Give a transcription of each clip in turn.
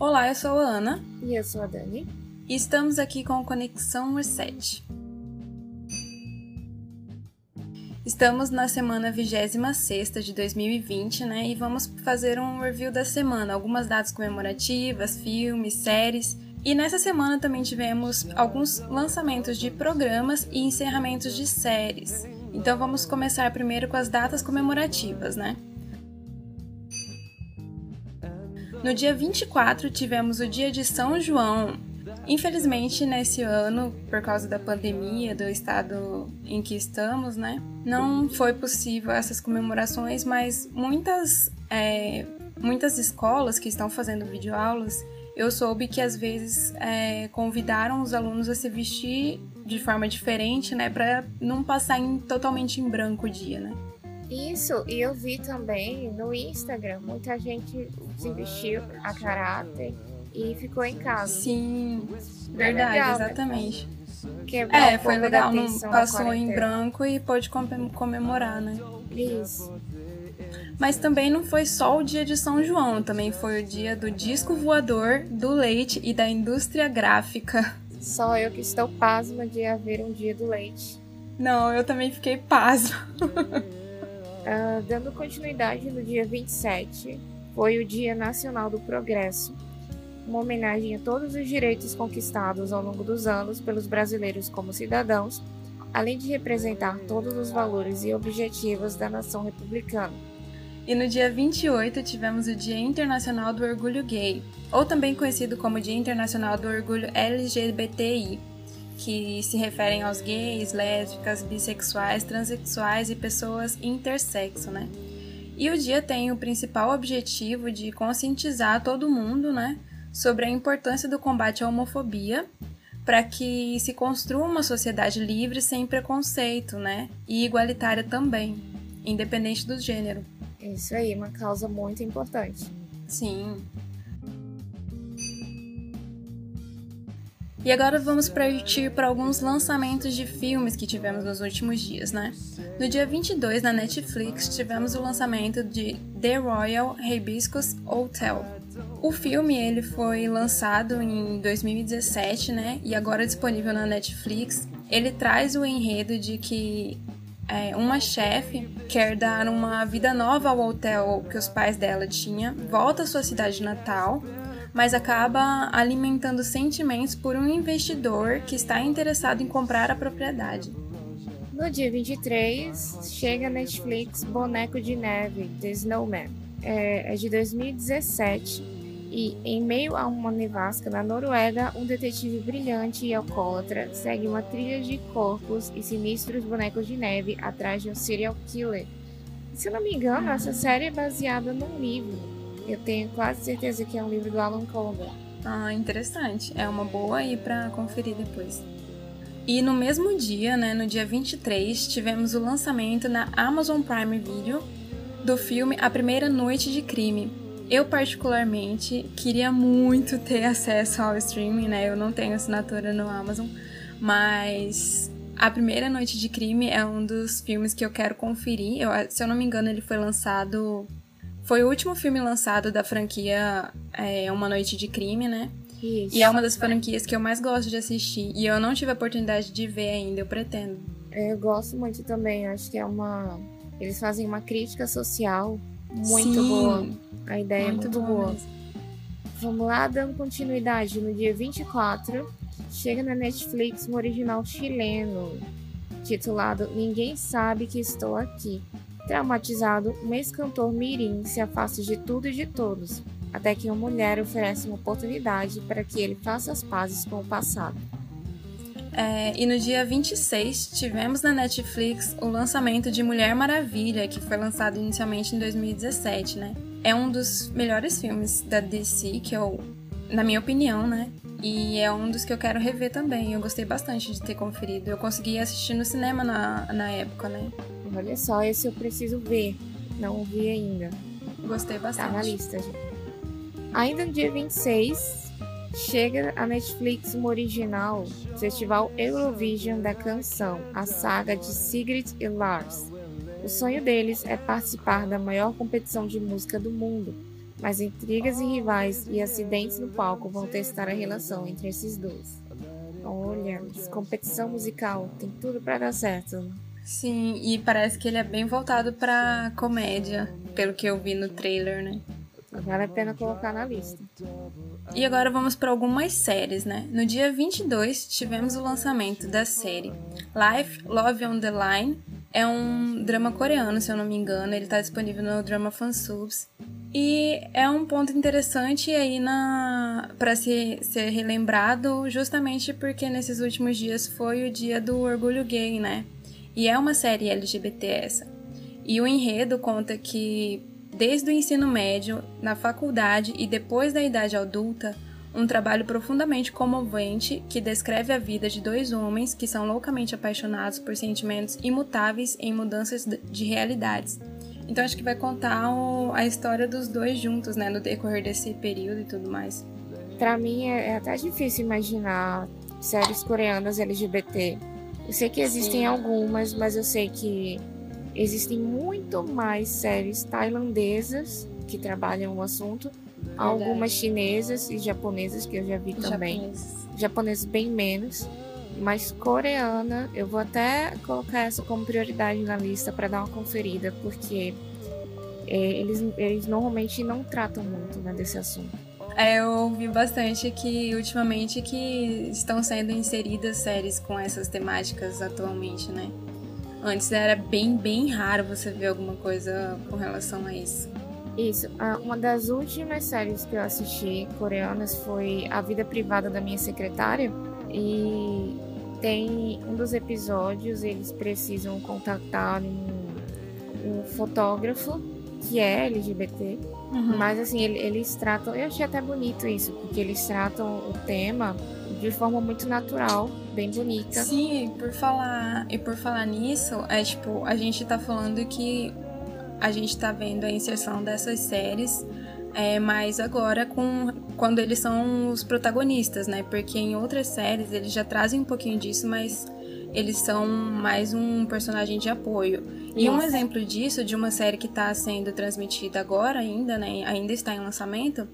Olá, eu sou a Ana. E eu sou a Dani. E estamos aqui com Conexão Reset. Estamos na semana 26 de 2020, né? E vamos fazer um review da semana, algumas datas comemorativas, filmes, séries. E nessa semana também tivemos alguns lançamentos de programas e encerramentos de séries. Então vamos começar primeiro com as datas comemorativas, né? No dia 24 tivemos o dia de São João. Infelizmente, nesse ano, por causa da pandemia, do estado em que estamos, né, não foi possível essas comemorações, mas muitas, é, muitas escolas que estão fazendo videoaulas, eu soube que às vezes é, convidaram os alunos a se vestir de forma diferente, né, para não passar em, totalmente em branco o dia, né. Isso, e eu vi também no Instagram, muita gente se vestiu a caráter e ficou em casa. Sim, verdade, legal, né? exatamente. Né? É, foi legal, não passou em branco e pôde comemorar, né? Isso. Mas também não foi só o dia de São João, também foi o dia do disco voador, do leite e da indústria gráfica. Só eu que estou pasma de haver um dia do leite. Não, eu também fiquei pasma. Uh, dando continuidade no dia 27, foi o Dia Nacional do Progresso, uma homenagem a todos os direitos conquistados ao longo dos anos pelos brasileiros como cidadãos, além de representar todos os valores e objetivos da nação republicana. E no dia 28 tivemos o Dia Internacional do Orgulho Gay, ou também conhecido como Dia Internacional do Orgulho LGBTI, que se referem aos gays, lésbicas, bissexuais, transexuais e pessoas intersexo, né? E o dia tem o principal objetivo de conscientizar todo mundo, né, sobre a importância do combate à homofobia, para que se construa uma sociedade livre sem preconceito, né, e igualitária também, independente do gênero. Isso aí, uma causa muito importante. Sim. E agora vamos partir para alguns lançamentos de filmes que tivemos nos últimos dias, né? No dia 22, na Netflix, tivemos o lançamento de The Royal Hibiscus Hotel. O filme ele foi lançado em 2017, né? E agora disponível na Netflix. Ele traz o enredo de que é, uma chefe quer dar uma vida nova ao hotel que os pais dela tinham, volta à sua cidade natal mas acaba alimentando sentimentos por um investidor que está interessado em comprar a propriedade. No dia 23, chega a Netflix Boneco de Neve, The Snowman. É, é de 2017 e, em meio a uma nevasca na Noruega, um detetive brilhante e alcoólatra segue uma trilha de corpos e sinistros bonecos de neve atrás de um serial killer. Se eu não me engano, essa série é baseada num livro eu tenho quase certeza que é um livro do Alan Coleman. Ah, interessante. É uma boa aí para conferir depois. E no mesmo dia, né, no dia 23, tivemos o lançamento na Amazon Prime Video do filme A Primeira Noite de Crime. Eu, particularmente, queria muito ter acesso ao streaming, né? Eu não tenho assinatura no Amazon, mas A Primeira Noite de Crime é um dos filmes que eu quero conferir. Eu, se eu não me engano, ele foi lançado foi o último filme lançado da franquia é, Uma Noite de Crime, né? Isso. E é uma das franquias que eu mais gosto de assistir. E eu não tive a oportunidade de ver ainda, eu pretendo. Eu gosto muito também, acho que é uma. Eles fazem uma crítica social muito Sim, boa. A ideia muito é muito boa. boa. Vamos lá, dando continuidade. No dia 24, chega na Netflix um original chileno, titulado Ninguém Sabe Que Estou Aqui. Traumatizado, um ex-cantor Mirim se afasta de tudo e de todos, até que uma mulher oferece uma oportunidade para que ele faça as pazes com o passado. É, e no dia 26, tivemos na Netflix o lançamento de Mulher Maravilha, que foi lançado inicialmente em 2017, né? É um dos melhores filmes da DC, que eu, na minha opinião, né? E é um dos que eu quero rever também. Eu gostei bastante de ter conferido. Eu consegui assistir no cinema na, na época, né? Olha só, esse eu preciso ver. Não vi ainda. Gostei bastante. Tá na lista, gente. Ainda no dia 26, chega a Netflix uma original, Festival Eurovision da Canção, a saga de Sigrid e Lars. O sonho deles é participar da maior competição de música do mundo, mas intrigas e rivais e acidentes no palco vão testar a relação entre esses dois. Olha, competição musical tem tudo para dar certo. Sim, e parece que ele é bem voltado para comédia, pelo que eu vi no trailer, né? Vale a pena colocar na lista. E agora vamos para algumas séries, né? No dia 22 tivemos o lançamento da série Life, Love on the Line. É um drama coreano, se eu não me engano. Ele está disponível no Drama Fansubs. E é um ponto interessante aí na para se, ser relembrado, justamente porque nesses últimos dias foi o dia do orgulho gay, né? E é uma série LGBT essa. E o enredo conta que desde o ensino médio, na faculdade e depois da idade adulta, um trabalho profundamente comovente que descreve a vida de dois homens que são loucamente apaixonados por sentimentos imutáveis em mudanças de realidades. Então acho que vai contar a história dos dois juntos, né, no decorrer desse período e tudo mais. Para mim é, é, até difícil imaginar séries coreanas LGBT. Eu sei que existem Sim. algumas, mas eu sei que Existem muito mais séries tailandesas que trabalham o assunto, Verdade. algumas chinesas e japonesas que eu já vi também. Japoneses. Japoneses bem menos, mas coreana, eu vou até colocar essa como prioridade na lista para dar uma conferida, porque é, eles, eles normalmente não tratam muito né, desse assunto. É, eu ouvi bastante que ultimamente que estão sendo inseridas séries com essas temáticas atualmente, né? Antes era bem, bem raro você ver alguma coisa com relação a isso. Isso. Uma das últimas séries que eu assisti coreanas foi A Vida Privada da Minha Secretária. E tem um dos episódios, eles precisam contactar um, um fotógrafo que é LGBT. Uhum. Mas assim, eles tratam. Eu achei até bonito isso, porque eles tratam o tema de forma muito natural, bem bonita. Sim, por falar e por falar nisso, é tipo, a gente tá falando que a gente tá vendo a inserção dessas séries, é, mas agora com quando eles são os protagonistas, né? Porque em outras séries eles já trazem um pouquinho disso, mas eles são mais um personagem de apoio. E um exemplo disso, de uma série que está sendo transmitida agora ainda, né? Ainda está em lançamento,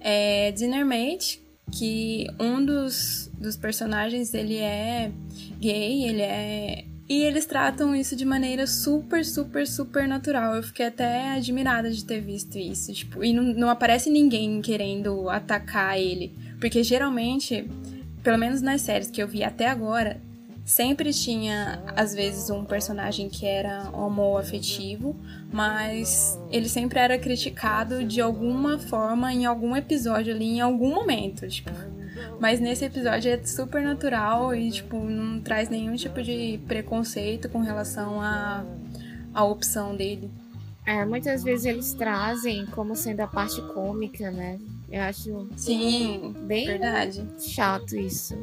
é Dinner Mate, que um dos, dos personagens ele é gay, ele é e eles tratam isso de maneira super, super, super natural. Eu fiquei até admirada de ter visto isso. Tipo, e não, não aparece ninguém querendo atacar ele. Porque geralmente, pelo menos nas séries que eu vi até agora, Sempre tinha, às vezes, um personagem que era homoafetivo, mas ele sempre era criticado de alguma forma em algum episódio ali, em algum momento, tipo. Mas nesse episódio é super natural e, tipo, não traz nenhum tipo de preconceito com relação à, à opção dele. É, muitas vezes eles trazem como sendo a parte cômica, né? Eu acho Sim, bem verdade. chato isso.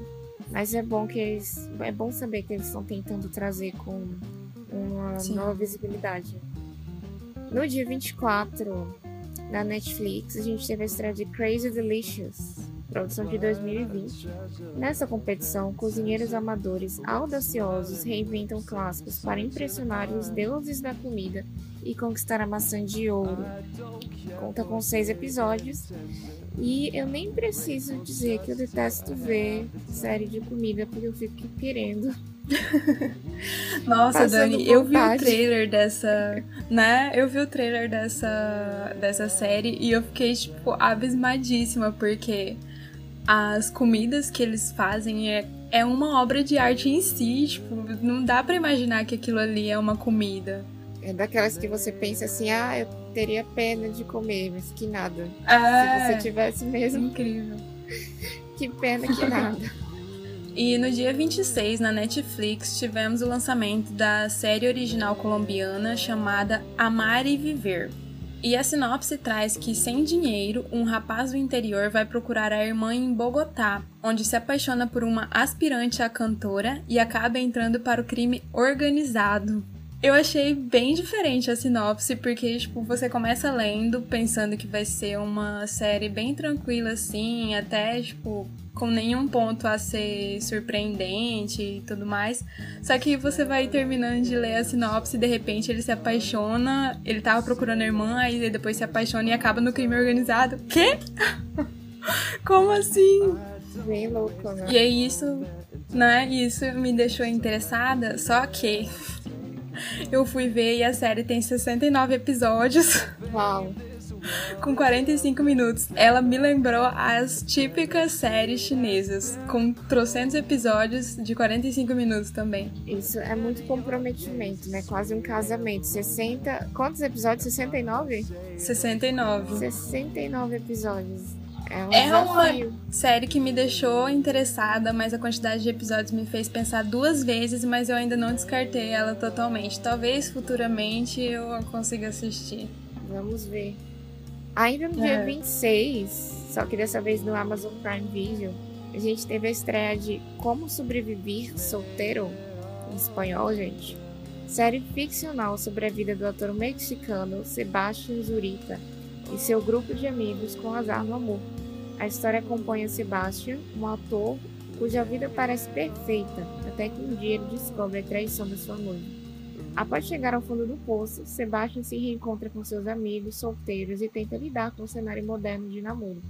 Mas é bom que eles. É bom saber que eles estão tentando trazer com uma Sim. nova visibilidade. No dia 24, na Netflix, a gente teve a estreia de Crazy Delicious, produção de 2020. Nessa competição, cozinheiros amadores audaciosos reinventam clássicos para impressionar os deuses da comida e conquistar a maçã de ouro. Conta com seis episódios e eu nem preciso dizer que eu detesto ver série de comida porque eu fico querendo. Nossa, Dani, eu vi o trailer dessa, né? Eu vi o trailer dessa dessa série e eu fiquei tipo abismadíssima porque as comidas que eles fazem é, é uma obra de arte em si, tipo, não dá para imaginar que aquilo ali é uma comida. É daquelas que você pensa assim, ah, eu teria pena de comer, mas que nada. É, Se você tivesse mesmo. Incrível. que pena que nada. E no dia 26, na Netflix, tivemos o lançamento da série original colombiana chamada Amar e Viver. E a sinopse traz que, sem dinheiro, um rapaz do interior vai procurar a irmã em Bogotá, onde se apaixona por uma aspirante a cantora e acaba entrando para o crime organizado. Eu achei bem diferente a sinopse, porque, tipo, você começa lendo pensando que vai ser uma série bem tranquila, assim, até, tipo, com nenhum ponto a ser surpreendente e tudo mais. Só que você vai terminando de ler a sinopse e de repente ele se apaixona, ele tava procurando a irmã, aí depois se apaixona e acaba no crime organizado. Quê? Como assim? Bem louco, né? E é isso, né? Isso me deixou interessada, só que eu fui ver e a série tem 69 episódios. Uau. Com 45 minutos. Ela me lembrou as típicas séries chinesas, com trocentos episódios de 45 minutos também. Isso é muito comprometimento, né? Quase um casamento. 60. Quantos episódios? 69? 69. 69 episódios. É um É uma série que me deixou interessada, mas a quantidade de episódios me fez pensar duas vezes, mas eu ainda não descartei ela totalmente. Talvez futuramente eu consiga assistir. Vamos ver. Ainda no dia É. 26, só que dessa vez no Amazon Prime Video, a gente teve a estreia de Como Sobreviver Solteiro, em espanhol, gente. Série ficcional sobre a vida do ator mexicano Sebastián Zurita e seu grupo de amigos com azar no amor. A história acompanha Sebastián, um ator cuja vida parece perfeita, até que um dia ele descobre a traição da sua noiva. Após chegar ao fundo do poço, Sebastian se reencontra com seus amigos solteiros e tenta lidar com o cenário moderno de namoro,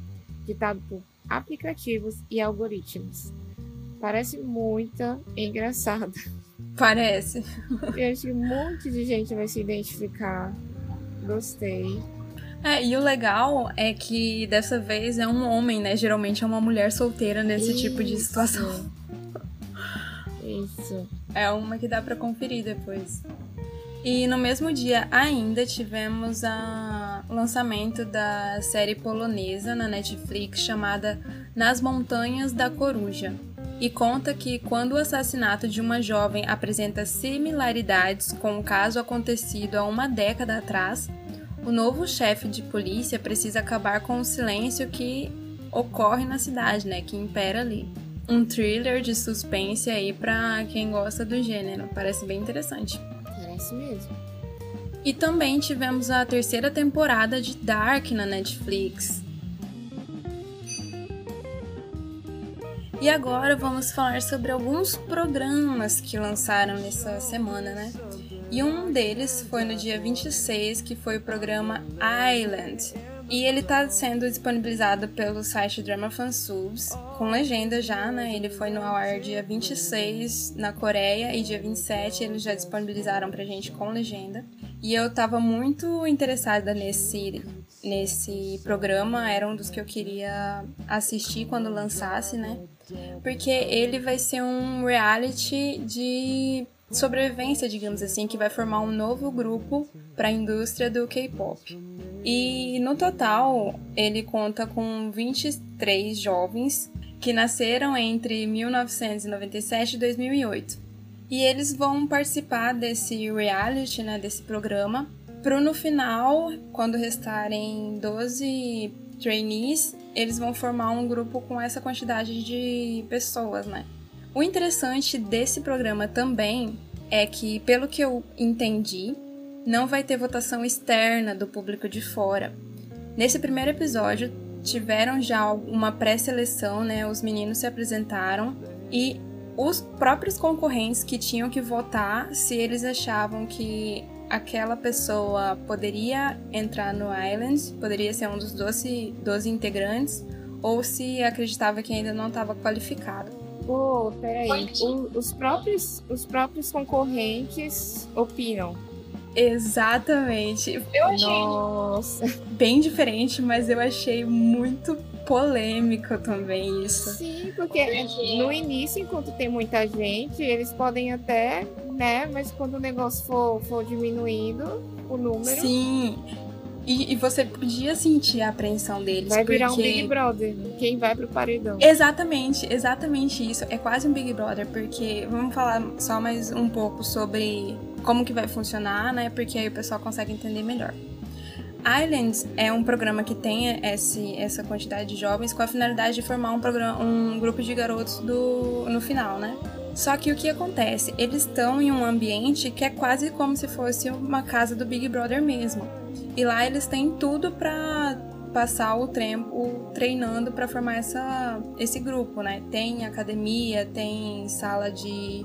ditado por aplicativos e algoritmos. Parece muito engraçado. Parece. Eu acho que um monte de gente vai se identificar. Gostei. É, e o legal é que dessa vez é um homem, né? Geralmente é uma mulher solteira nesse tipo de Isso. situação. Isso. É uma que dá pra conferir depois. E no mesmo dia ainda tivemos o lançamento da série polonesa na Netflix chamada Nas Montanhas da Coruja. E conta que quando o assassinato de uma jovem apresenta similaridades com o caso acontecido há uma década atrás, o novo chefe de polícia precisa acabar com o silêncio que ocorre na cidade, né, que impera ali um thriller de suspense aí pra quem gosta do gênero. Parece bem interessante. Parece mesmo. E também tivemos a terceira temporada de Dark na Netflix. E agora vamos falar sobre alguns programas que lançaram nessa semana, né? E um deles foi no dia 26, que foi o programa Island. E ele tá sendo disponibilizado pelo site Drama Fansubs, com legenda já, né? Ele foi no ar dia 26 na Coreia e dia 27 eles já disponibilizaram pra gente com legenda. E eu tava muito interessada nesse, nesse programa, era um dos que eu queria assistir quando lançasse, né? Porque ele vai ser um reality de sobrevivência, digamos assim, que vai formar um novo grupo para a indústria do K-pop. E no total, ele conta com 23 jovens que nasceram entre 1997 e 2008. E eles vão participar desse reality, né, desse programa, pro no final, quando restarem 12 trainees, eles vão formar um grupo com essa quantidade de pessoas, né? O interessante desse programa também é que, pelo que eu entendi, não vai ter votação externa do público de fora. Nesse primeiro episódio, tiveram já uma pré-seleção, né? Os meninos se apresentaram e os próprios concorrentes que tinham que votar se eles achavam que aquela pessoa poderia entrar no Island, poderia ser um dos 12, 12 integrantes, ou se acreditava que ainda não estava qualificado. Pô, peraí. O- os, próprios, os próprios concorrentes opinam. Exatamente. Eu achei. Nossa. Bem diferente, mas eu achei muito polêmico também isso. Sim, porque no início, enquanto tem muita gente, eles podem até, né? Mas quando o negócio for, for diminuindo, o número Sim. E, e você podia sentir a apreensão deles. vai virar um porque... Big Brother. Quem vai pro paredão? Exatamente, exatamente isso. É quase um Big Brother, porque vamos falar só mais um pouco sobre como que vai funcionar, né? Porque aí o pessoal consegue entender melhor. Islands é um programa que tem esse, essa quantidade de jovens com a finalidade de formar um, programa, um grupo de garotos do, no final, né? Só que o que acontece? Eles estão em um ambiente que é quase como se fosse uma casa do Big Brother mesmo. E lá eles têm tudo para passar o tempo treinando para formar essa, esse grupo, né? Tem academia, tem sala de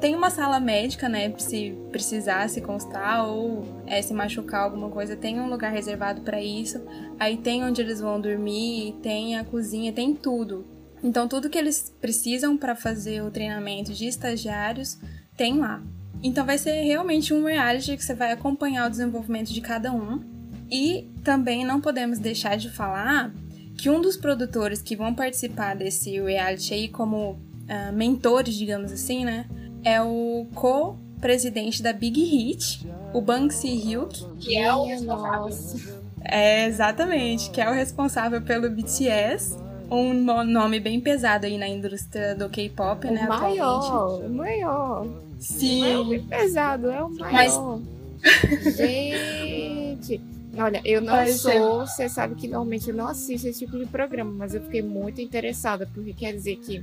tem uma sala médica, né? Se precisar se constar ou é, se machucar alguma coisa, tem um lugar reservado para isso. Aí tem onde eles vão dormir, tem a cozinha, tem tudo. Então, tudo que eles precisam para fazer o treinamento de estagiários tem lá. Então, vai ser realmente um reality que você vai acompanhar o desenvolvimento de cada um. E também não podemos deixar de falar que um dos produtores que vão participar desse reality aí, como uh, mentores, digamos assim, né, é o co-presidente da Big Hit, o Banksy Hyuk. Que é o responsável. É, exatamente, que é o responsável pelo BTS um nome bem pesado aí na indústria do K-pop, né? Maior, o maior. Sim. É bem pesado, é o maior. Mas... Gente. Olha, eu não Mas sou, você sabe que normalmente eu não assisto esse tipo de programa, mas eu fiquei muito interessada, porque quer dizer que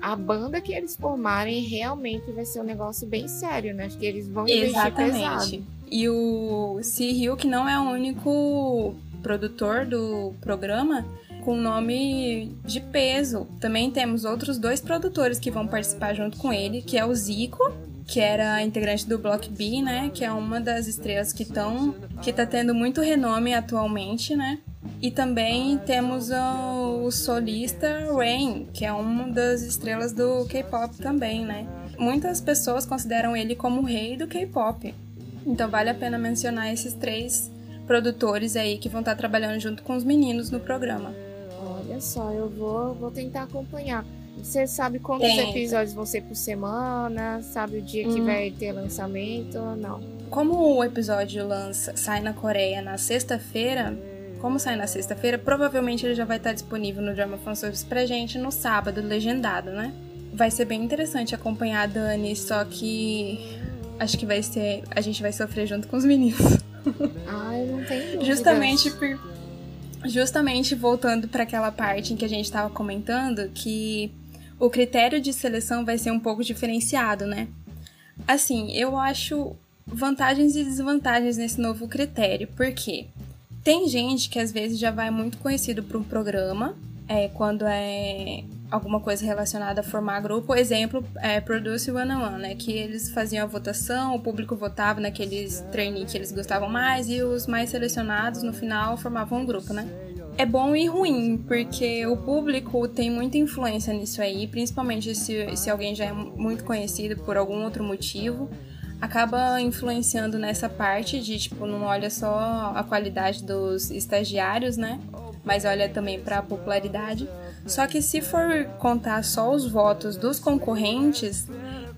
a banda que eles formarem realmente vai ser um negócio bem sério, né? Acho que eles vão investir Exatamente. pesado. E o Si que não é o único produtor do programa, com nome de peso. Também temos outros dois produtores que vão participar junto com ele, que é o Zico, que era integrante do Block B, né? Que é uma das estrelas que estão que tá tendo muito renome atualmente, né? E também temos o, o solista Rain, que é uma das estrelas do K-pop também, né? Muitas pessoas consideram ele como o rei do K-pop. Então vale a pena mencionar esses três produtores aí que vão estar trabalhando junto com os meninos no programa. Olha só, eu vou, vou tentar acompanhar. Você sabe quantos Tem. episódios vão ser por semana? Sabe o dia hum. que vai ter lançamento? Não. Como o episódio lança, sai na Coreia na sexta-feira, como sai na sexta-feira, provavelmente ele já vai estar disponível no Drama Fan Service pra gente no sábado, legendado, né? Vai ser bem interessante acompanhar a Dani, só que acho que vai ser. A gente vai sofrer junto com os meninos. Ai, não tem Justamente por justamente voltando para aquela parte em que a gente estava comentando que o critério de seleção vai ser um pouco diferenciado, né? Assim, eu acho vantagens e desvantagens nesse novo critério, porque tem gente que às vezes já vai muito conhecido para um programa, é, quando é alguma coisa relacionada a formar grupo. Exemplo, é Produce One on One, né? Que eles faziam a votação, o público votava naqueles trainees que eles gostavam mais e os mais selecionados no final formavam um grupo, né? É bom e ruim, porque o público tem muita influência nisso aí, principalmente se, se alguém já é muito conhecido por algum outro motivo acaba influenciando nessa parte de tipo não olha só a qualidade dos estagiários, né? Mas olha também para a popularidade. Só que se for contar só os votos dos concorrentes,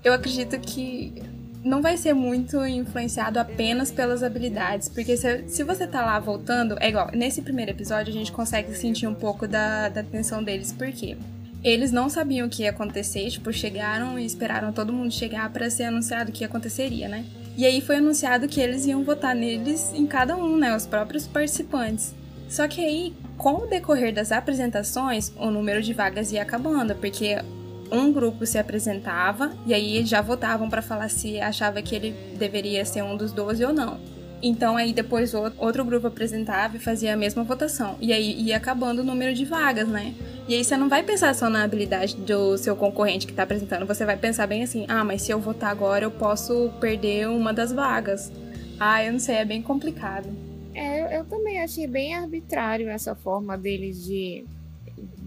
eu acredito que não vai ser muito influenciado apenas pelas habilidades, porque se, se você tá lá voltando, é igual, nesse primeiro episódio a gente consegue sentir um pouco da, da tensão deles, porque eles não sabiam o que ia acontecer, tipo, chegaram e esperaram todo mundo chegar para ser anunciado o que aconteceria, né? E aí foi anunciado que eles iam votar neles em cada um, né, os próprios participantes. Só que aí, com o decorrer das apresentações, o número de vagas ia acabando, porque um grupo se apresentava e aí já votavam para falar se achava que ele deveria ser um dos 12 ou não. Então aí depois outro grupo apresentava e fazia a mesma votação. E aí ia acabando o número de vagas, né? E aí você não vai pensar só na habilidade do seu concorrente que tá apresentando, você vai pensar bem assim: "Ah, mas se eu votar agora eu posso perder uma das vagas". Ah, eu não sei, é bem complicado. É, eu também achei bem arbitrário essa forma deles de,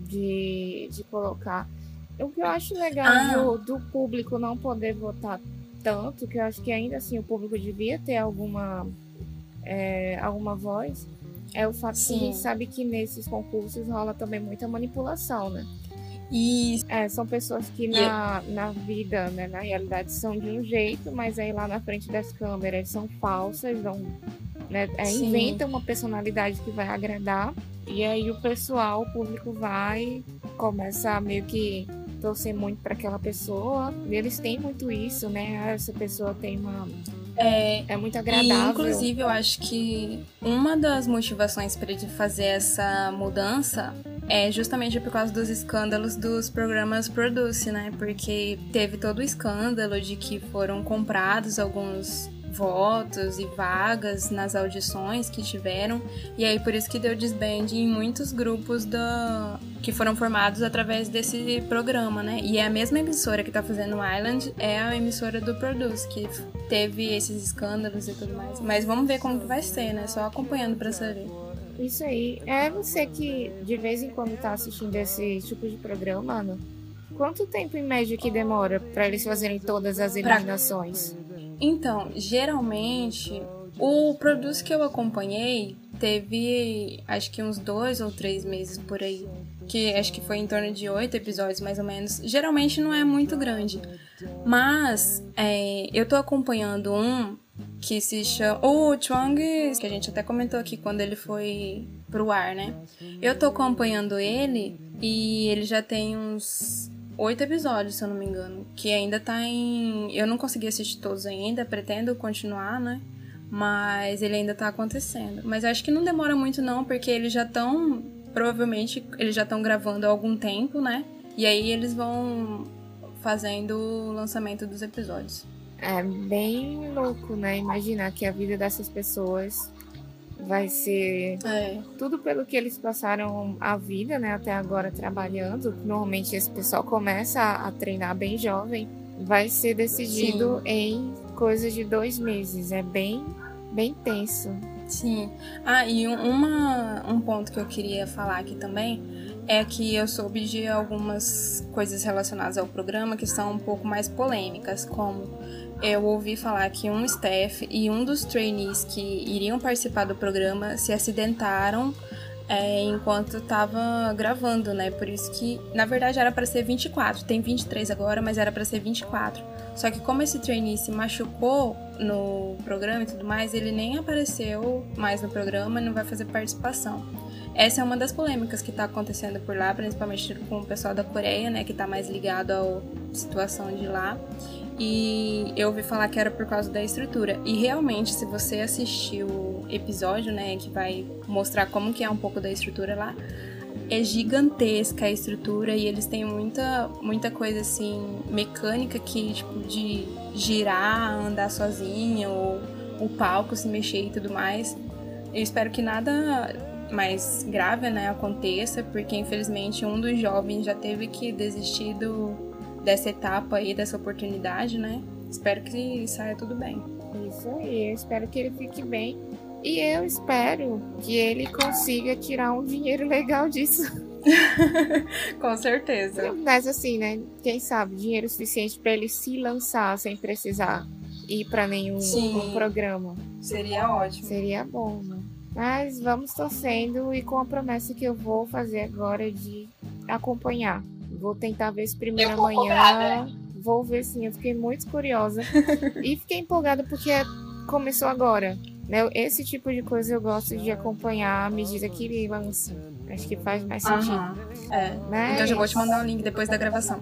de, de colocar. O que eu acho legal ah. do, do, público não poder votar tanto, que eu acho que ainda assim o público devia ter alguma, é, alguma voz, é o fato Sim. que a gente sabe que nesses concursos rola também muita manipulação, né? E é, são pessoas que na, na vida, né, na realidade, são de um jeito, mas aí lá na frente das câmeras são falsas, dão né? É, inventa uma personalidade que vai agradar e aí o pessoal, o público vai começa a meio que torcer muito para aquela pessoa. E eles têm muito isso, né? Ah, essa pessoa tem uma É, é muito agradável. E, inclusive, eu acho que uma das motivações para ele fazer essa mudança é justamente por causa dos escândalos dos programas Produce, né? Porque teve todo o escândalo de que foram comprados alguns votos e vagas nas audições que tiveram. E aí por isso que deu desband em muitos grupos da que foram formados através desse programa, né? E é a mesma emissora que tá fazendo o Island é a emissora do Produce, que teve esses escândalos e tudo mais. Mas vamos ver como que vai ser, né? Só acompanhando para saber. Isso aí. É você que de vez em quando tá assistindo esse tipo de programa, Ana? Quanto tempo em média que demora para eles fazerem todas as eliminações? Então, geralmente, o produto que eu acompanhei teve acho que uns dois ou três meses por aí. Que acho que foi em torno de oito episódios, mais ou menos. Geralmente não é muito grande. Mas é, eu tô acompanhando um que se chama. O Chuang, que a gente até comentou aqui quando ele foi pro ar, né? Eu tô acompanhando ele e ele já tem uns oito episódios, se eu não me engano. Que ainda tá em. Eu não consegui assistir todos ainda, pretendo continuar, né? Mas ele ainda tá acontecendo. Mas acho que não demora muito, não, porque eles já estão. Provavelmente eles já estão gravando há algum tempo, né? E aí eles vão fazendo o lançamento dos episódios. É bem louco, né? Imaginar que a vida dessas pessoas vai ser é. tudo pelo que eles passaram a vida, né, até agora trabalhando. Normalmente esse pessoal começa a, a treinar bem jovem, vai ser decidido Sim. em coisas de dois meses. É bem, bem tenso. Sim. Ah, e uma, um ponto que eu queria falar aqui também é que eu soube de algumas coisas relacionadas ao programa que são um pouco mais polêmicas, como eu ouvi falar que um staff e um dos trainees que iriam participar do programa se acidentaram é, enquanto estava gravando, né? Por isso que, na verdade, era para ser 24. Tem 23 agora, mas era para ser 24. Só que como esse trainee se machucou no programa e tudo mais, ele nem apareceu mais no programa e não vai fazer participação. Essa é uma das polêmicas que está acontecendo por lá, principalmente com o pessoal da Coreia, né, que está mais ligado à situação de lá. E eu ouvi falar que era por causa da estrutura. E realmente, se você assistiu o episódio, né, que vai mostrar como que é um pouco da estrutura lá, é gigantesca a estrutura e eles têm muita, muita coisa assim mecânica que tipo de girar, andar sozinha ou o palco se mexer e tudo mais. Eu espero que nada mais grave, né, aconteça, porque infelizmente um dos jovens já teve que desistir do dessa etapa aí, dessa oportunidade, né? Espero que saia tudo bem. Isso aí, eu espero que ele fique bem. E eu espero que ele consiga tirar um dinheiro legal disso. Com certeza. Mas assim, né? Quem sabe, dinheiro suficiente para ele se lançar sem precisar ir para nenhum um programa. Seria ótimo. Seria bom, né? Mas vamos torcendo e com a promessa que eu vou fazer agora de acompanhar Vou tentar ver esse primeiro amanhã. Vou ver sim, eu fiquei muito curiosa. e fiquei empolgada porque começou agora. Né? Esse tipo de coisa eu gosto de acompanhar à medida que ele lança. Acho que faz mais sentido. Uhum. É. Mas... Então já vou te mandar o um link depois da gravação.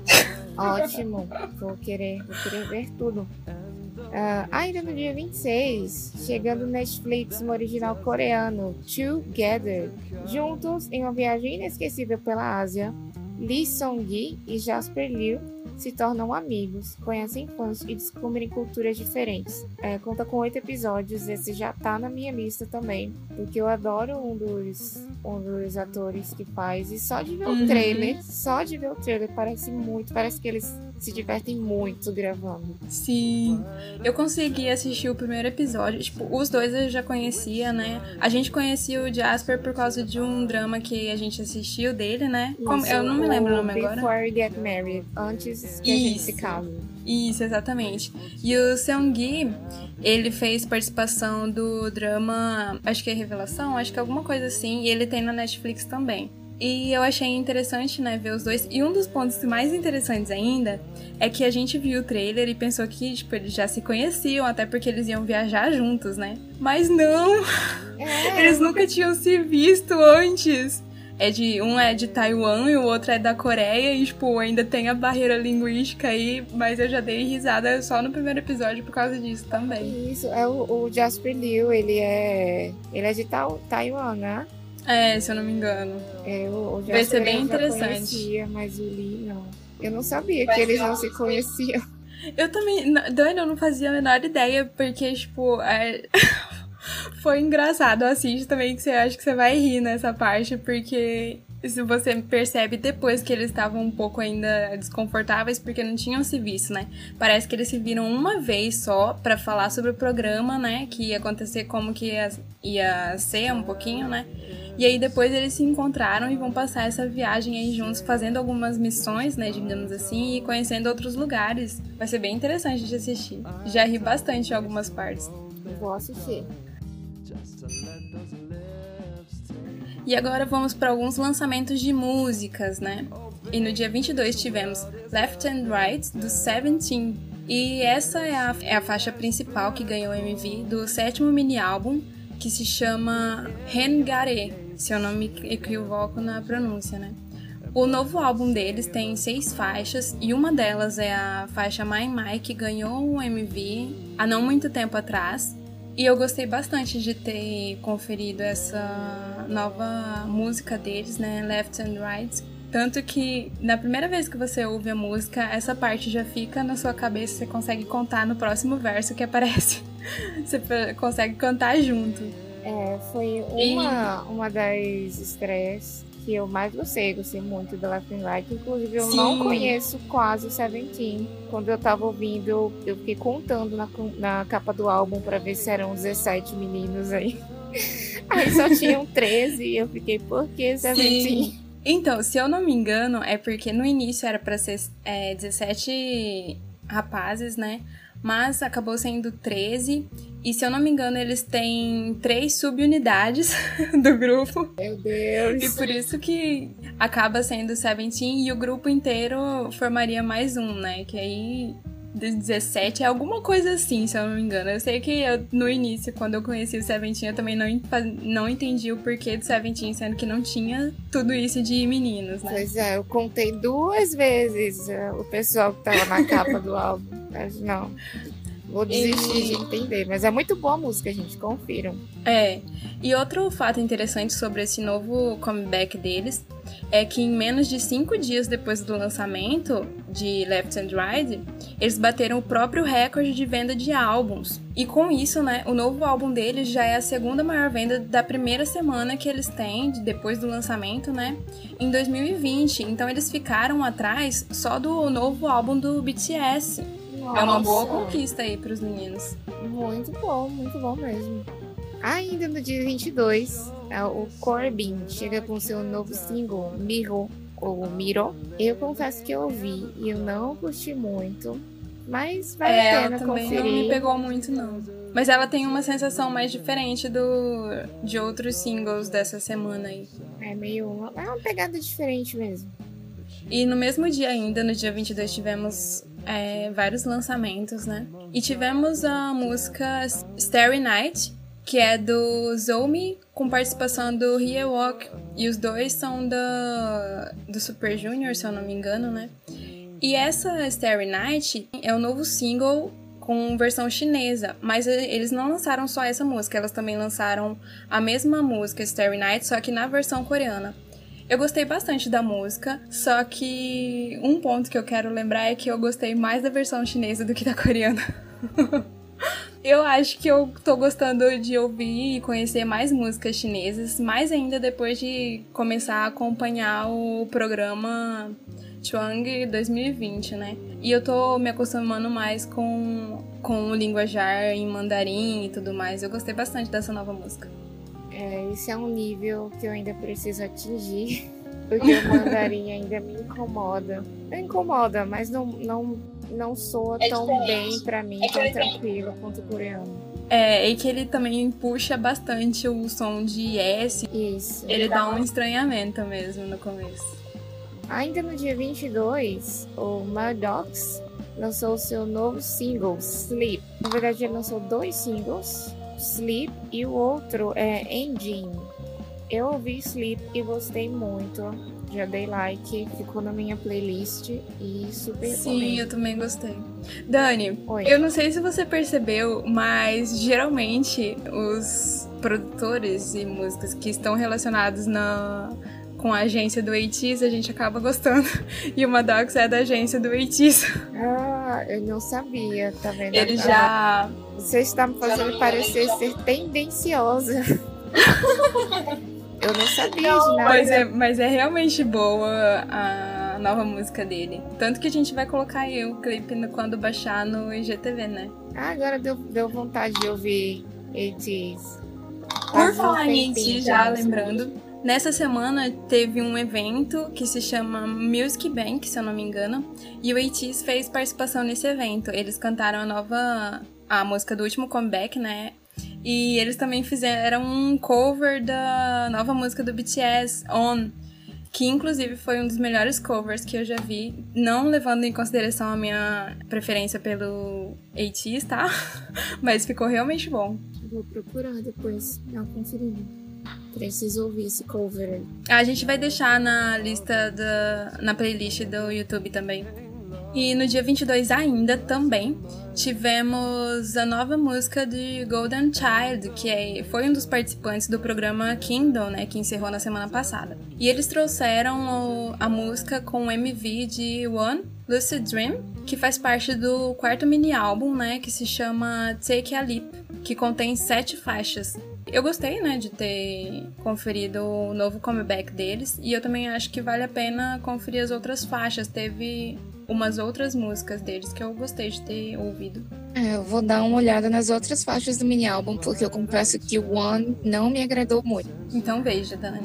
Ótimo. Vou querer, vou querer ver tudo. Uh, ainda no dia 26, chegando no Netflix no original coreano Together, juntos em uma viagem inesquecível pela Ásia, Lee Song-gi e Jasper Liu se tornam amigos, conhecem fãs e descobrem culturas diferentes. É, conta com oito episódios, esse já tá na minha lista também, porque eu adoro um dos, um dos atores que faz, e só de ver o uhum. trailer, só de ver o trailer parece muito, parece que eles se divertem muito gravando. Sim. Eu consegui assistir o primeiro episódio. Tipo, os dois eu já conhecia, né? A gente conhecia o Jasper por causa de um drama que a gente assistiu dele, né? Como, eu não me lembro o nome Before agora. Before Get Married. Antes que Isso. a gente se. Isso, exatamente. E o Seung-gi, ele fez participação do drama, acho que é Revelação, acho que é alguma coisa assim, e ele tem na Netflix também. E eu achei interessante, né, ver os dois. E um dos pontos mais interessantes ainda é que a gente viu o trailer e pensou que, tipo, eles já se conheciam, até porque eles iam viajar juntos, né? Mas não! É, eles nunca tinham se visto antes. É de um é de Taiwan e o outro é da Coreia e tipo ainda tem a barreira linguística aí, mas eu já dei risada só no primeiro episódio por causa disso também. Isso, é o, o Jasper Liu, ele é ele é de Taiwan, né? É, se eu não me engano. É, o, o Vai ser bem interessante. Conhecia, mas o Lee não. Eu não sabia Vai que eles não se conheciam. Eu também, Dani, eu não fazia a menor ideia, porque, tipo, é... foi engraçado. Assiste também que você acha que você vai rir nessa parte, porque se você percebe depois que eles estavam um pouco ainda desconfortáveis porque não tinham se visto, né? Parece que eles se viram uma vez só para falar sobre o programa, né? Que ia acontecer como que ia, ia ser um pouquinho, né? E aí depois eles se encontraram e vão passar essa viagem aí juntos, fazendo algumas missões, né, digamos assim, e conhecendo outros lugares. Vai ser bem interessante de assistir. Já ri bastante em algumas partes. Vou assistir. E agora vamos para alguns lançamentos de músicas, né? E no dia 22 tivemos Left and Right, do Seventeen. E essa é a, é a faixa principal que ganhou o MV do sétimo mini álbum, que se chama Hengare, se eu não me equivoco na pronúncia, né? O novo álbum deles tem seis faixas e uma delas é a faixa My My, que ganhou um MV há não muito tempo atrás. E eu gostei bastante de ter conferido essa nova música deles, né? Left and Right. Tanto que na primeira vez que você ouve a música, essa parte já fica na sua cabeça, você consegue contar no próximo verso que aparece. você consegue cantar junto. É, foi uma, e... uma das estreias que eu mais gostei, gostei muito do Left and Right. Inclusive, eu Sim. não conheço quase o Seventeen. Quando eu tava ouvindo, eu fiquei contando na, na capa do álbum para ver se eram 17 meninos aí. Aí só tinham 13 e eu fiquei, por que Seventeen? Então, se eu não me engano, é porque no início era pra ser é, 17 rapazes, né? Mas acabou sendo 13 e se eu não me engano, eles têm três subunidades do grupo. Meu Deus! E por isso que acaba sendo Seventeen e o grupo inteiro formaria mais um, né? Que aí 17 é alguma coisa assim, se eu não me engano. Eu sei que eu, no início, quando eu conheci o Seventeen, eu também não, não entendi o porquê do Seventeen, sendo que não tinha tudo isso de meninos, né? Pois é, eu contei duas vezes uh, o pessoal que tava na capa do álbum. Mas não. Vou desistir e... de entender, mas é muito boa a música, gente, confiram. É. E outro fato interessante sobre esse novo comeback deles é que em menos de cinco dias depois do lançamento de Left and Right, eles bateram o próprio recorde de venda de álbuns. E com isso, né, o novo álbum deles já é a segunda maior venda da primeira semana que eles têm depois do lançamento, né, em 2020. Então eles ficaram atrás só do novo álbum do BTS. Nossa. É uma boa conquista aí para os meninos. Muito bom, muito bom mesmo. Ainda no dia 22, é o Corbin chega com seu novo single, Miro, ou Miro. Eu confesso que eu ouvi e eu não curti muito, mas vale é, a pena também conferir. não me pegou muito, não. Mas ela tem uma sensação mais diferente do de outros singles dessa semana aí. É meio... é uma pegada diferente mesmo. E no mesmo dia ainda, no dia 22, tivemos é, vários lançamentos, né? E tivemos a música Starry Night, que é do Zomi, com participação do Walk E os dois são da, do Super Junior, se eu não me engano, né? E essa Starry Night é o novo single com versão chinesa, mas eles não lançaram só essa música, elas também lançaram a mesma música Starry Night, só que na versão coreana. Eu gostei bastante da música, só que um ponto que eu quero lembrar é que eu gostei mais da versão chinesa do que da coreana. eu acho que eu tô gostando de ouvir e conhecer mais músicas chinesas, mais ainda depois de começar a acompanhar o programa Chuang 2020, né? E eu tô me acostumando mais com, com o linguajar em mandarim e tudo mais. Eu gostei bastante dessa nova música. É, esse é um nível que eu ainda preciso atingir, porque o mandarim ainda me incomoda. Me incomoda, mas não, não, não soa é tão bem para mim, é tão tranquilo quanto o coreano. É, e que ele também puxa bastante o som de S. Isso. Ele dá um estranhamento mesmo no começo. Ainda no dia 22, o Maddox lançou seu novo single, Sleep. Na verdade, ele lançou dois singles Sleep e o outro é Engine. Eu ouvi Sleep e gostei muito. Já dei like, ficou na minha playlist e super Sim, eu também gostei. Dani, Oi. eu não sei se você percebeu, mas geralmente os produtores e músicas que estão relacionados na com a agência do ATEEZ, a gente acaba gostando. E o Maddox é da agência do ATEEZ. Ah, eu não sabia, tá vendo? Ele já Você está me fazendo parecer ser tendenciosa. eu não sabia de nada. Mas é, mas é realmente boa a nova música dele. Tanto que a gente vai colocar aí o clipe no- quando baixar no IGTV, né? Ah, agora deu, deu vontade de ouvir 80s. Por falar em ti, já. lembrando, nessa semana teve um evento que se chama Music Bank, se eu não me engano, e o ATEEZ fez participação nesse evento. Eles cantaram a nova. a música do último comeback, né? E eles também fizeram um cover da nova música do BTS, On. Que inclusive foi um dos melhores covers que eu já vi, não levando em consideração a minha preferência pelo ATEEZ, tá? Mas ficou realmente bom. Vou procurar depois, dar uma conferida. Preciso ouvir esse cover aí. A gente vai deixar na lista da na playlist do YouTube também. E no dia 22 ainda também tivemos a nova música de Golden Child, que é, foi um dos participantes do programa Kingdom, né, que encerrou na semana passada. E eles trouxeram o- a música com o MV de One Lucid Dream, que faz parte do quarto mini álbum, né, que se chama Take a Leap, que contém sete faixas. Eu gostei, né, de ter conferido o novo comeback deles e eu também acho que vale a pena conferir as outras faixas. Teve umas outras músicas deles que eu gostei de ter ouvido. É, eu vou dar uma olhada nas outras faixas do mini álbum, porque eu confesso que o One não me agradou muito. Então veja, Dani.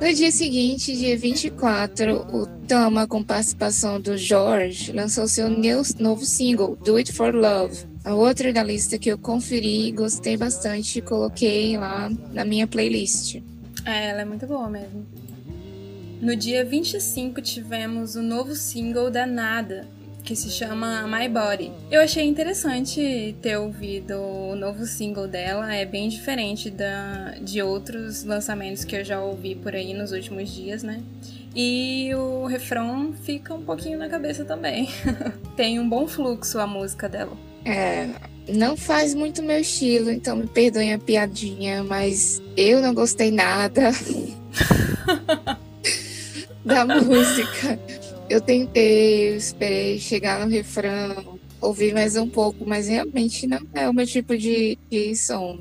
No dia seguinte, dia 24, o Tama, com participação do Jorge, lançou seu novo single, Do It For Love. A outra da lista que eu conferi, gostei bastante e coloquei lá na minha playlist. É, ela é muito boa mesmo. No dia 25 tivemos o novo single da Nada, que se chama My Body. Eu achei interessante ter ouvido o novo single dela, é bem diferente da, de outros lançamentos que eu já ouvi por aí nos últimos dias, né? E o refrão fica um pouquinho na cabeça também. Tem um bom fluxo a música dela. É, não faz muito meu estilo, então me perdoem a piadinha, mas eu não gostei nada da música. Eu tentei, eu esperei chegar no refrão, ouvir mais um pouco, mas realmente não é o meu tipo de, de som.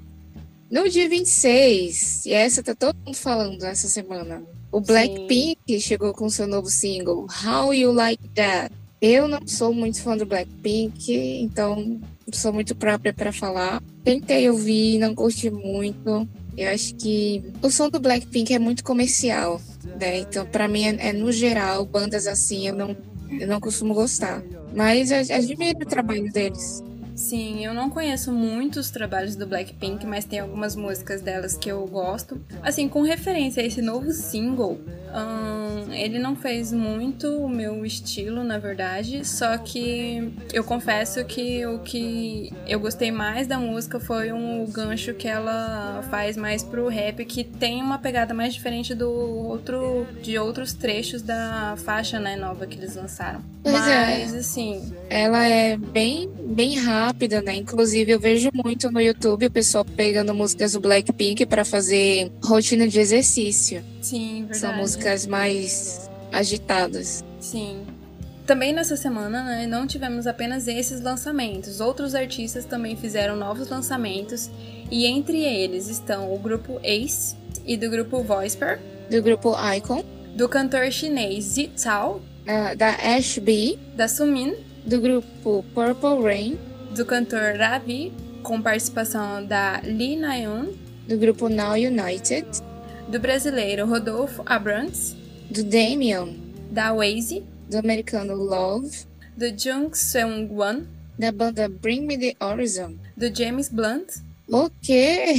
No dia 26, e essa tá todo mundo falando essa semana, o Blackpink chegou com seu novo single, How You Like That. Eu não sou muito fã do Blackpink, então sou muito própria para falar. Tentei ouvir, não curti muito. Eu acho que o som do Blackpink é muito comercial, né? Então, para mim, é, é, no geral, bandas assim, eu não, eu não costumo gostar. Mas admiro o trabalho deles. Sim, eu não conheço muitos trabalhos do Blackpink, mas tem algumas músicas delas que eu gosto. Assim, com referência a esse novo single, hum, ele não fez muito o meu estilo, na verdade, só que eu confesso que o que eu gostei mais da música foi um gancho que ela faz mais pro rap, que tem uma pegada mais diferente do outro de outros trechos da faixa, né, nova que eles lançaram. Pois mas é. assim, Ela é bem, bem rápida, né? Inclusive, eu vejo muito no YouTube o pessoal pegando músicas do Blackpink para fazer rotina de exercício. sim, verdade. São músicas mais agitadas. Sim. Também nessa semana, né, não tivemos apenas esses lançamentos. Outros artistas também fizeram novos lançamentos, e entre eles estão o grupo Ace e do grupo Voiceper, Do grupo Icon, do cantor chinês Zi Tao, ah, da Ash B, da Sumin, do grupo Purple Rain, do cantor Ravi, com participação da Lee Na-eun, do grupo Now United, do brasileiro Rodolfo Abrantes, do Damian, da Waze, do americano Love, do Jung Seung-wan, da banda Bring Me the Horizon. do James Blunt, O quê?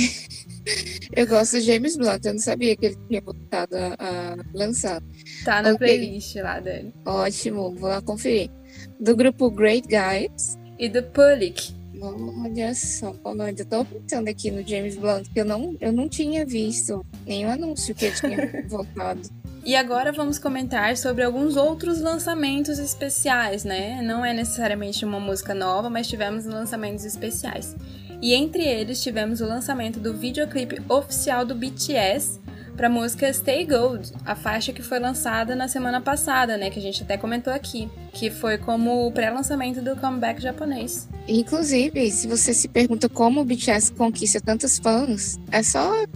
Eu gosto de James Blunt, eu não sabia que ele tinha voltado a, a lançar. tá na Ok. playlist lá dele. Ótimo, vou lá conferir. Do grupo Great Guys, E do Pulik, Olha só, eu ainda tô pensando aqui no James Blunt, que eu não, eu não tinha visto nenhum anúncio que ele tinha voltado. E agora vamos comentar sobre alguns outros lançamentos especiais, né? Não é necessariamente uma música nova, mas tivemos lançamentos especiais. E entre eles tivemos o lançamento do videoclipe oficial do BTS para a música Stay Gold, a faixa que foi lançada na semana passada, né, que a gente até comentou aqui, que foi como o pré-lançamento do comeback japonês. Inclusive, se você se pergunta como o BTS conquista tantos fãs, é só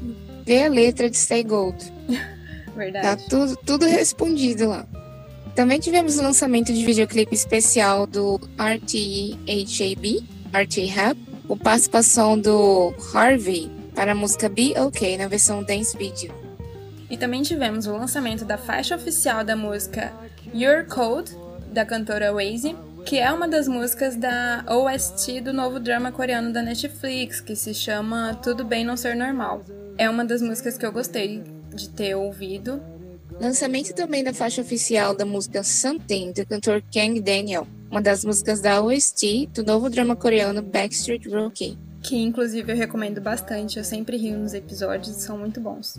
ver a letra de Stay Gold. Verdade. Tá tudo, tudo respondido lá. Também tivemos o lançamento de videoclipe especial do RTHAB, RT com participação do Harvey para a música Be OK na versão Dance Video. E também tivemos o lançamento da faixa oficial da música Your Code, da cantora Waze, que é uma das músicas da OST do novo drama coreano da Netflix, que se chama Tudo Bem Não Ser Normal. É uma das músicas que eu gostei de ter ouvido. Lançamento também da faixa oficial da música Something, do cantor Kang Daniel, uma das músicas da OST do novo drama coreano Backstreet Rookie. Que inclusive eu recomendo bastante, eu sempre rio nos episódios, são muito bons.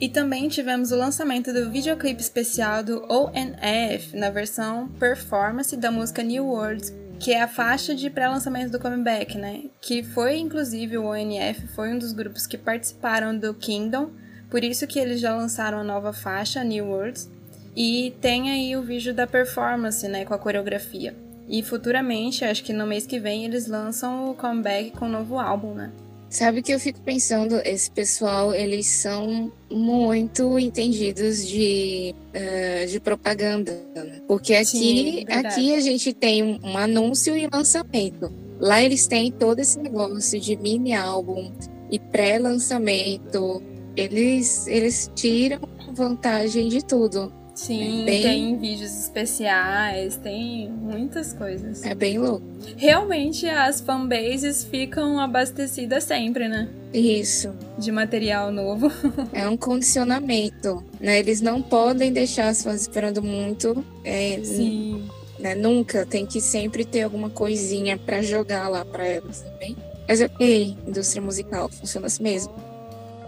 E também tivemos o lançamento do videoclipe especial do ONF, na versão performance da música New World, que é a faixa de pré-lançamento do comeback, né? Que foi, inclusive, o ONF foi um dos grupos que participaram do Kingdom, por isso que eles já lançaram a nova faixa, New Worlds, e tem aí o vídeo da performance, né, com a coreografia. E futuramente, acho que no mês que vem, eles lançam o comeback com um novo álbum, né? Sabe que eu fico pensando, esse pessoal, eles são muito entendidos de, uh, de propaganda. Né? Porque aqui, Sim, aqui a gente tem um anúncio e lançamento. Lá eles têm todo esse negócio de mini álbum e pré-lançamento eles, eles tiram vantagem de tudo. Sim, bem... tem vídeos especiais, tem muitas coisas. É bem louco. Realmente as fanbases ficam abastecidas sempre, né? Isso. De material novo. é um condicionamento, né? Eles não podem deixar as fãs esperando muito. É, Sim. Né? Nunca. Tem que sempre ter alguma coisinha para jogar lá para elas também. Mas ok, indústria musical, funciona assim mesmo.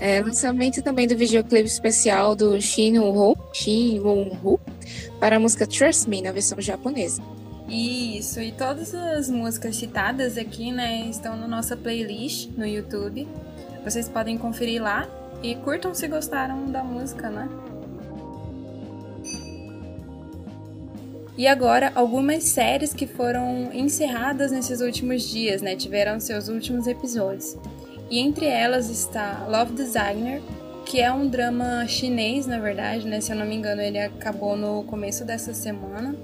É, lançamento também do videoclipe especial do Shin Shin Woo-ho, para a música Trust Me, na versão japonesa. Isso, e todas as músicas citadas aqui, né, estão na nossa playlist no YouTube. Vocês podem conferir lá e curtam se gostaram da música, né? E agora, algumas séries que foram encerradas nesses últimos dias, né? Tiveram seus últimos episódios e entre elas está Love Designer, que é um drama chinês, na verdade, né? Se eu não me engano, ele acabou no começo dessa semana.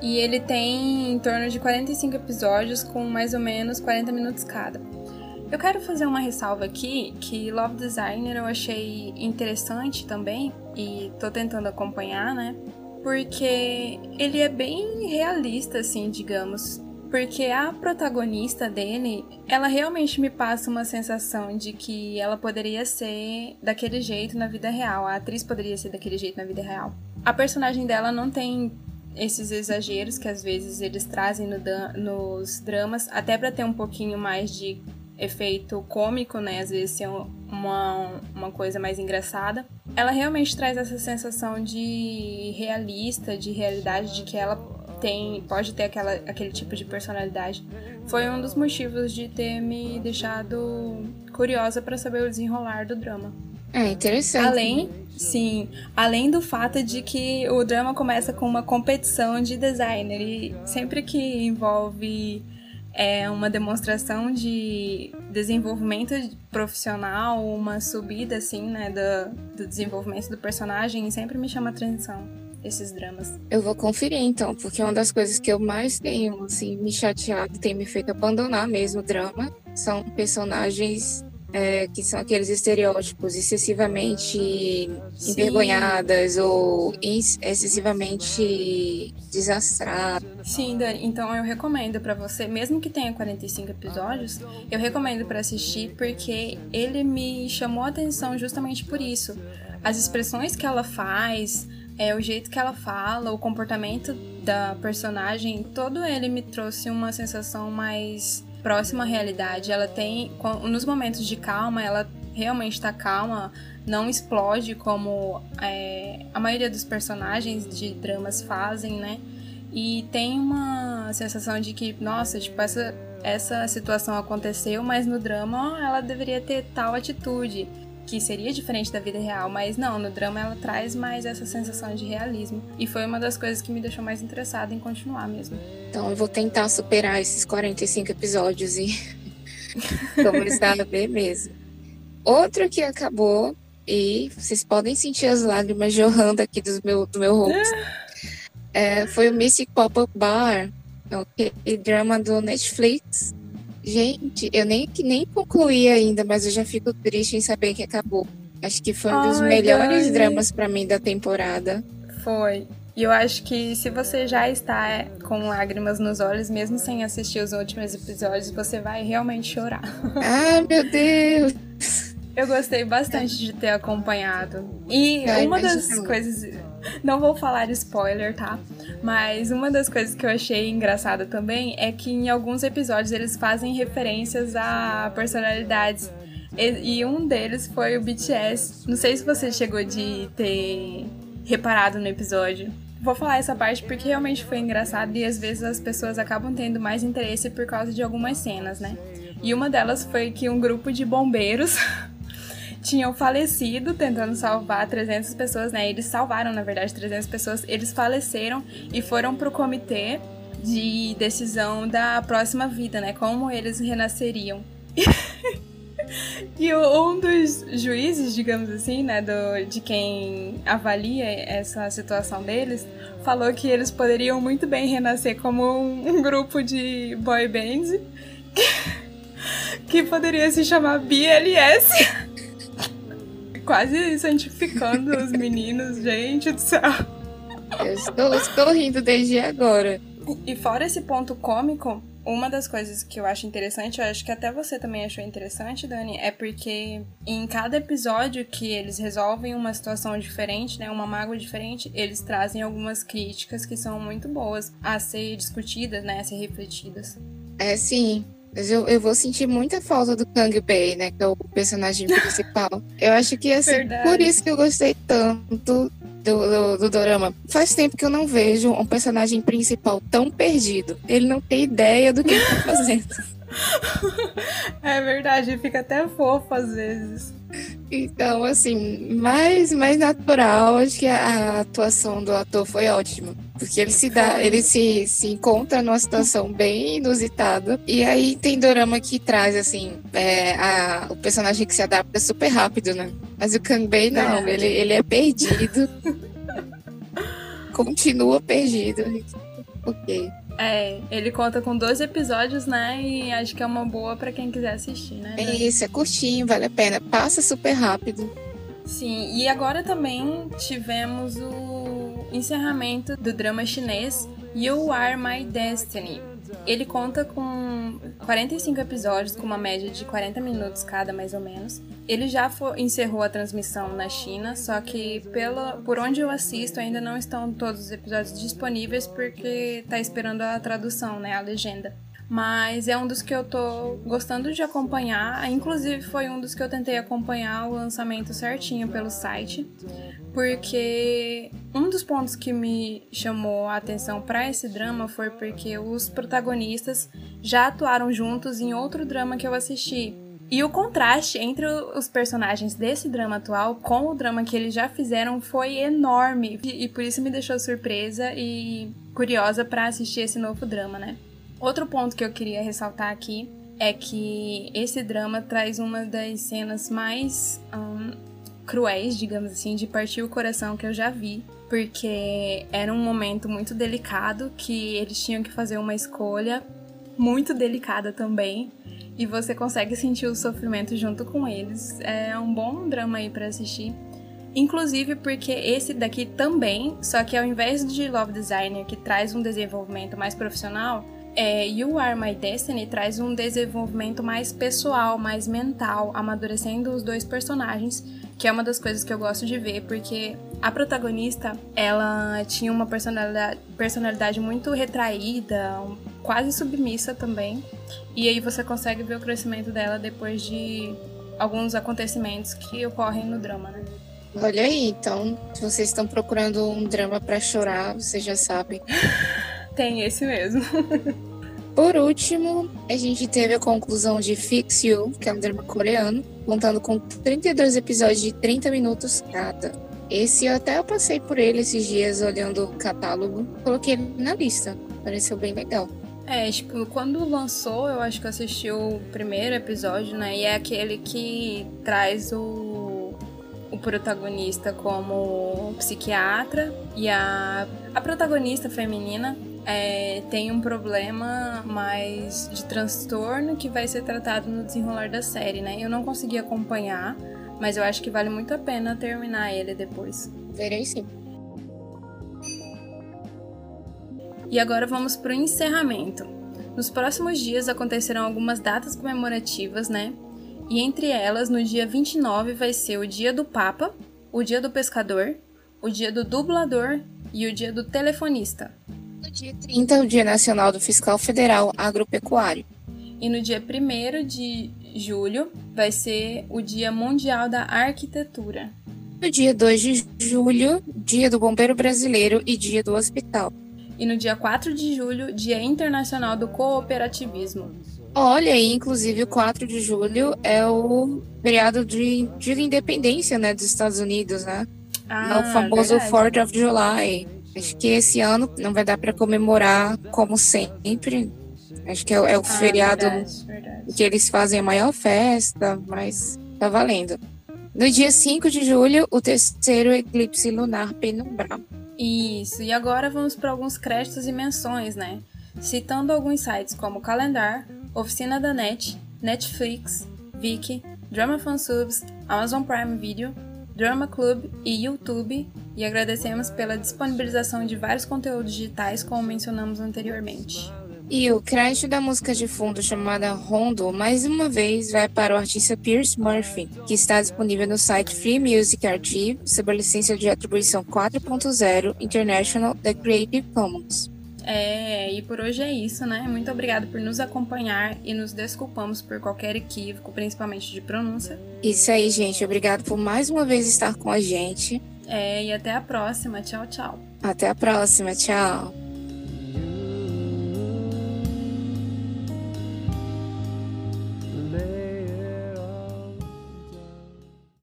E ele tem em torno de 45 episódios, com mais ou menos 40 minutos cada. Eu quero fazer uma ressalva aqui que Love Designer eu achei interessante também e tô tentando acompanhar, né? Porque ele é bem realista, assim, digamos porque a protagonista dele, ela realmente me passa uma sensação de que ela poderia ser daquele jeito na vida real, a atriz poderia ser daquele jeito na vida real. A personagem dela não tem esses exageros que às vezes eles trazem no nos dramas, até para ter um pouquinho mais de efeito cômico, né? Às vezes ser uma, uma coisa mais engraçada. Ela realmente traz essa sensação de realista, de realidade, de que ela tem, pode ter aquela, aquele tipo de personalidade, foi um dos motivos de ter me deixado curiosa para saber o desenrolar do drama. É interessante. Além, sim, além do fato de que o drama começa com uma competição de designer e sempre que envolve é, uma demonstração de desenvolvimento profissional, uma subida assim, né, do, do desenvolvimento do personagem, sempre me chama atenção esses dramas. Eu vou conferir então, porque uma das coisas que eu mais tenho assim me chateado, tem me feito abandonar mesmo o drama, são personagens é, que são aqueles estereótipos excessivamente Sim. envergonhadas ou excessivamente desastradas. Sim, Dani, então eu recomendo para você, mesmo que tenha 45 episódios, eu recomendo para assistir porque ele me chamou a atenção justamente por isso. As expressões que ela faz, é o jeito que ela fala, o comportamento da personagem, todo ele me trouxe uma sensação mais próxima à realidade. Ela tem, nos momentos de calma, ela realmente está calma, não explode como é, a maioria dos personagens de dramas fazem, né? E tem uma sensação de que, nossa, tipo, essa, essa situação aconteceu, mas no drama ela deveria ter tal atitude que seria diferente da vida real, mas não, no drama ela traz mais essa sensação de realismo. E foi uma das coisas que me deixou mais interessada em continuar mesmo. Então eu vou tentar superar esses 45 episódios e começar a ver mesmo. Outro que acabou, e vocês podem sentir as lágrimas jorrando aqui do meu, do meu rosto, é, foi o Mystic Pop-Up Bar, o drama do Netflix Gente, eu nem, nem concluí ainda, mas eu já fico triste em saber que acabou. Acho que foi um dos Ai, melhores Dani. dramas para mim da temporada. Foi. E eu acho que se você já está é, com lágrimas nos olhos, mesmo sem assistir os últimos episódios, você vai realmente chorar. Ah, meu Deus! Eu gostei bastante de ter acompanhado. E Ai, uma das coisas. Não vou falar spoiler, tá? Mas uma das coisas que eu achei engraçada também é que em alguns episódios eles fazem referências a personalidades. E, e um deles foi o BTS. Não sei se você chegou de ter reparado no episódio. Vou falar essa parte porque realmente foi engraçado e às vezes as pessoas acabam tendo mais interesse por causa de algumas cenas, né? E uma delas foi que um grupo de bombeiros tinham falecido tentando salvar 300 pessoas, né? Eles salvaram, na verdade, 300 pessoas. Eles faleceram e foram pro comitê de decisão da próxima vida, né? Como eles renasceriam. e um dos juízes, digamos assim, né, do, de quem avalia essa situação deles, falou que eles poderiam muito bem renascer como um, um grupo de boy bands que poderia se chamar BLS quase santificando os meninos, gente do céu. Eu estou, estou rindo desde agora. E fora esse ponto cômico, uma das coisas que eu acho interessante, eu acho que até você também achou interessante, Dani, é porque em cada episódio que eles resolvem uma situação diferente, né, uma mágoa diferente, eles trazem algumas críticas que são muito boas a ser discutidas, né, a ser refletidas. É, sim. Mas eu, eu vou sentir muita falta do Kang Bei, né? Que é o personagem principal. Eu acho que, assim, Verdade. por isso que eu gostei tanto do, do, do Dorama. Faz tempo que eu não vejo um personagem principal tão perdido. Ele não tem ideia do que ele tá fazendo. É verdade, fica até fofo às vezes. Então, assim, mais, mais natural, acho que a, atuação do ator foi ótima. Porque ele se dá, ele se, se encontra numa situação bem inusitada. E aí tem dorama que traz, assim, é, a, o personagem que se adapta super rápido, né? Mas o Kanbei não, é. ele, ele é perdido. Continua perdido. Ok. É, ele conta com dois episódios, né? E acho que é uma boa para quem quiser assistir, né? É isso, é curtinho, vale a pena. Passa super rápido. Sim, e agora também tivemos o encerramento do drama chinês You Are My Destiny. Ele conta com 45 episódios, com uma média de 40 minutos cada, mais ou menos. Ele já encerrou a transmissão na China, só que pela, por onde eu assisto ainda não estão todos os episódios disponíveis porque tá esperando a tradução, né, a legenda. Mas é um dos que eu tô gostando de acompanhar. Inclusive foi um dos que eu tentei acompanhar o lançamento certinho pelo site, porque um dos pontos que me chamou a atenção para esse drama foi porque os protagonistas já atuaram juntos em outro drama que eu assisti, e o contraste entre os personagens desse drama atual com o drama que eles já fizeram foi enorme. E, por isso me deixou surpresa e curiosa para assistir esse novo drama, né? Outro ponto que eu queria ressaltar aqui é que esse drama traz uma das cenas mais um, cruéis, digamos assim, de partir o coração que eu já vi. Porque era um momento muito delicado que eles tinham que fazer uma escolha muito delicada também e você consegue sentir o sofrimento junto com eles. É um bom drama aí para assistir. Inclusive porque esse daqui também, só que ao invés de Love Designer, que traz um desenvolvimento mais profissional, é, You Are My Destiny traz um desenvolvimento mais pessoal, mais mental, amadurecendo os dois personagens, que é uma das coisas que eu gosto de ver, porque a protagonista, ela tinha uma personalidade, personalidade muito retraída, quase submissa também, E aí você consegue ver o crescimento dela depois de alguns acontecimentos que ocorrem no drama, né? Olha aí, então, se vocês estão procurando um drama para chorar, vocês já sabem. Tem esse mesmo. Por último, a gente teve a conclusão de Fix You, que é um drama coreano, contando com 32 episódios de 30 minutos cada. Esse eu até passei por ele esses dias olhando o catálogo, coloquei ele na lista. Pareceu bem legal. É, tipo, quando lançou, eu acho que eu assisti o primeiro episódio, né? E é aquele que traz o, o protagonista como psiquiatra e a, a protagonista feminina é, tem um problema mais de transtorno que vai ser tratado no desenrolar da série, né? Eu não consegui acompanhar, mas eu acho que vale muito a pena terminar ele depois. Verei sim. E agora vamos para o encerramento. Nos próximos dias acontecerão algumas datas comemorativas, né? E entre elas, no dia 29 vai ser o Dia do Papa, o Dia do Pescador, o Dia do Dublador e o Dia do Telefonista. No dia 30, o Dia Nacional do Fiscal Federal Agropecuário. E no dia 1 de julho vai ser o Dia Mundial da Arquitetura. No dia 2 de julho, Dia do Bombeiro Brasileiro e Dia do Hospital. E no dia 4 de julho, Dia Internacional do Cooperativismo. Olha aí, inclusive o 4 de julho é o feriado de, de independência né, dos Estados Unidos, né? Ah, é o famoso. 4 of July. Acho que esse ano não vai dar para comemorar como sempre. Acho que é, é o ah, feriado verdade, verdade. que eles fazem a maior festa, mas tá valendo. No dia 5 de julho, o terceiro eclipse lunar penumbral. Isso, e agora vamos para alguns créditos e menções, né? Citando alguns sites como Calendar, Oficina da Net, Netflix, Viki, Drama Fansubs, Amazon Prime Video, Drama Club e YouTube, e agradecemos pela disponibilização de vários conteúdos digitais, como mencionamos anteriormente. E o crédito da música de fundo chamada Rondo, mais uma vez, vai para o artista Pierce Murphy, que está disponível no site Free Music Archive, sob a licença de atribuição 4.0 International da Creative Commons. É, e por hoje é isso, né? Muito obrigado por nos acompanhar e nos desculpamos por qualquer equívoco, principalmente de pronúncia. Isso aí, gente. Obrigado por mais uma vez estar com a gente. É, e até a próxima. Tchau, tchau. Até a próxima. Tchau.